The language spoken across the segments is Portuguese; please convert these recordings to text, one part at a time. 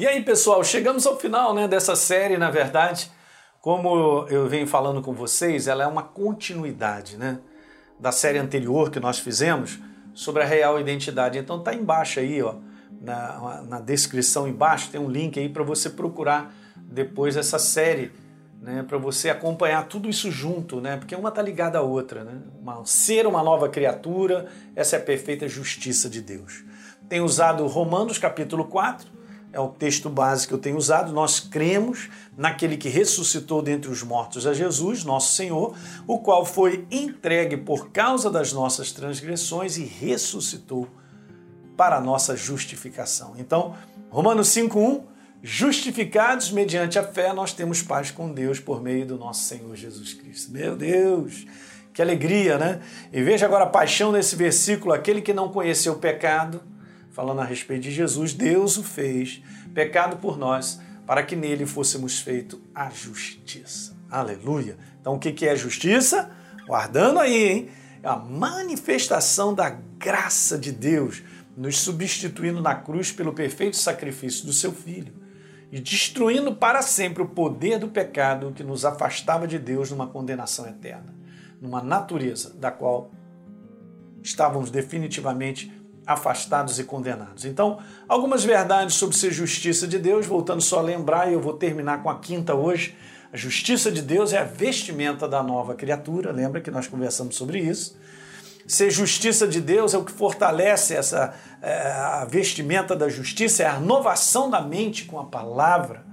E aí, pessoal, chegamos ao final né, dessa série, na verdade. Como eu venho falando com vocês, ela é uma continuidade né, da série anterior que nós fizemos sobre a real identidade. Então tá embaixo aí, ó, na, na descrição embaixo, tem um link aí para você procurar depois essa série, né, para você acompanhar tudo isso junto, né, porque uma tá ligada à outra. Né? Uma, ser uma nova criatura, essa é a perfeita justiça de Deus. Tem usado Romanos capítulo 4, é o texto base que eu tenho usado. Nós cremos naquele que ressuscitou dentre os mortos a Jesus, nosso Senhor, o qual foi entregue por causa das nossas transgressões e ressuscitou para a nossa justificação. Então, Romanos 5:1, justificados mediante a fé, nós temos paz com Deus por meio do nosso Senhor Jesus Cristo. Meu Deus, que alegria, né? E veja agora a paixão nesse versículo, aquele que não conheceu o pecado, falando a respeito de Jesus, Deus o fez pecado por nós, para que nele fôssemos feito a justiça. Aleluia. Então o que é justiça? Guardando aí, hein? É a manifestação da graça de Deus, nos substituindo na cruz pelo perfeito sacrifício do seu Filho e destruindo para sempre o poder do pecado que nos afastava de Deus numa condenação eterna, numa natureza da qual estávamos definitivamente afastados e condenados. Então, algumas verdades sobre ser justiça de Deus, voltando só a lembrar, e eu vou terminar com a quinta hoje. A justiça de Deus é a vestimenta da nova criatura, lembra que nós conversamos sobre isso. Ser justiça de Deus é o que fortalece essa é, a vestimenta da justiça, é a renovação da mente com a palavra.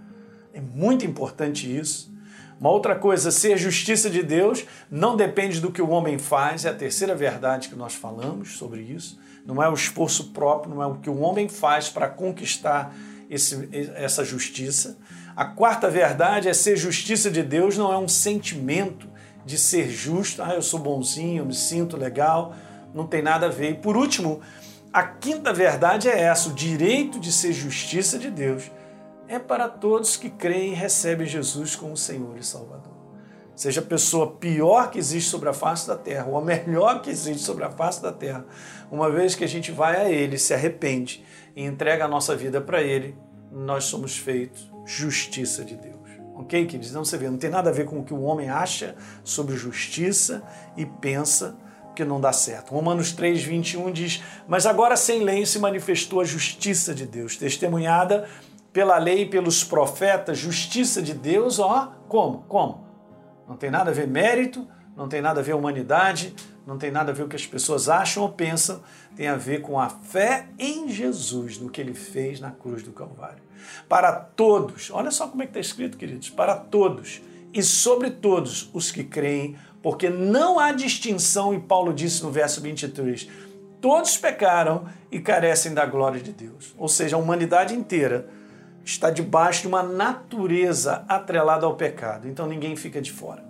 É muito importante isso. Uma outra coisa, ser justiça de Deus não depende do que o homem faz, é a terceira verdade que nós falamos sobre isso não é o esforço próprio, não é o que o homem faz para conquistar esse, essa justiça. A quarta verdade é ser justiça de Deus, não é um sentimento de ser justo, ah, eu sou bonzinho, eu me sinto legal, não tem nada a ver. E por último, a quinta verdade é essa: o direito de ser justiça de Deus é para todos que creem e recebem Jesus como Senhor e Salvador seja a pessoa pior que existe sobre a face da terra, ou a melhor que existe sobre a face da terra, uma vez que a gente vai a Ele, se arrepende e entrega a nossa vida para Ele, nós somos feitos justiça de Deus. Ok, queridos? Então você vê, não tem nada a ver com o que o homem acha sobre justiça e pensa que não dá certo. Romanos 3, 21 diz: Mas agora sem lei se manifestou a justiça de Deus, testemunhada pela lei e pelos profetas, justiça de Deus, ó, como? Como? Não tem nada a ver mérito, não tem nada a ver humanidade, não tem nada a ver o que as pessoas acham ou pensam, tem a ver com a fé em Jesus, no que ele fez na cruz do Calvário. Para todos, olha só como é que está escrito, queridos, para todos e sobre todos os que creem, porque não há distinção, e Paulo disse no verso 23, todos pecaram e carecem da glória de Deus. Ou seja, a humanidade inteira está debaixo de uma natureza atrelada ao pecado. Então ninguém fica de fora.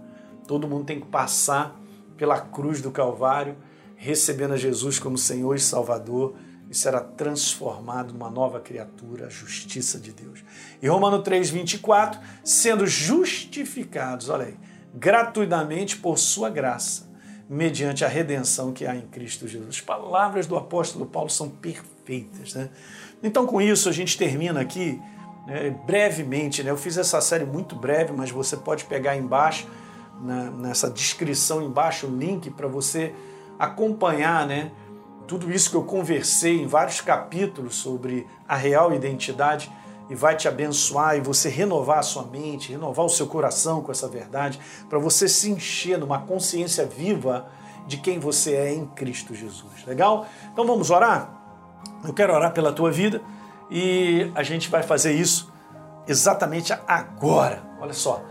Todo mundo tem que passar pela cruz do Calvário, recebendo a Jesus como Senhor e Salvador e será transformado numa nova criatura, a justiça de Deus. E Romano 3:24, sendo justificados, olha aí, gratuitamente por sua graça, mediante a redenção que há em Cristo Jesus. As palavras do apóstolo Paulo são perfeitas, né? Então com isso a gente termina aqui né, brevemente, né? Eu fiz essa série muito breve, mas você pode pegar embaixo, na, nessa descrição embaixo, o link para você acompanhar, né? Tudo isso que eu conversei em vários capítulos sobre a real identidade e vai te abençoar e você renovar a sua mente, renovar o seu coração com essa verdade, para você se encher numa consciência viva de quem você é em Cristo Jesus. Legal? Então vamos orar? Eu quero orar pela tua vida e a gente vai fazer isso exatamente agora. Olha só.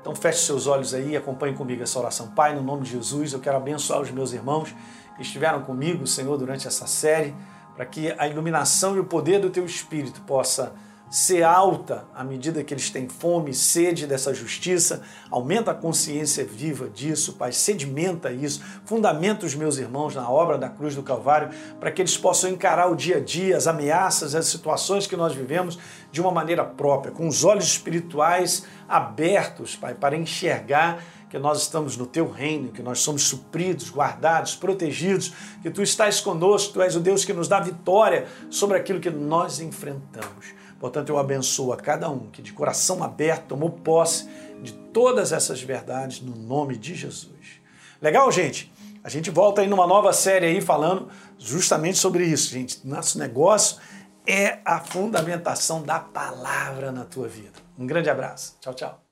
Então feche seus olhos aí e acompanhe comigo essa oração. Pai, no nome de Jesus, eu quero abençoar os meus irmãos que estiveram comigo, Senhor, durante essa série, para que a iluminação e o poder do teu Espírito possa ser alta à medida que eles têm fome, sede dessa justiça, aumenta a consciência viva disso, Pai, sedimenta isso, fundamenta os meus irmãos na obra da cruz do Calvário, para que eles possam encarar o dia a dia, as ameaças, as situações que nós vivemos de uma maneira própria, com os olhos espirituais abertos, Pai, para enxergar que nós estamos no teu reino, que nós somos supridos, guardados, protegidos, que tu estás conosco, tu és o Deus que nos dá vitória sobre aquilo que nós enfrentamos. Portanto, eu abençoo a cada um que de coração aberto tomou posse de todas essas verdades no nome de Jesus. Legal, gente? A gente volta aí numa nova série aí falando justamente sobre isso, gente. Nosso negócio é a fundamentação da palavra na tua vida. Um grande abraço. Tchau, tchau.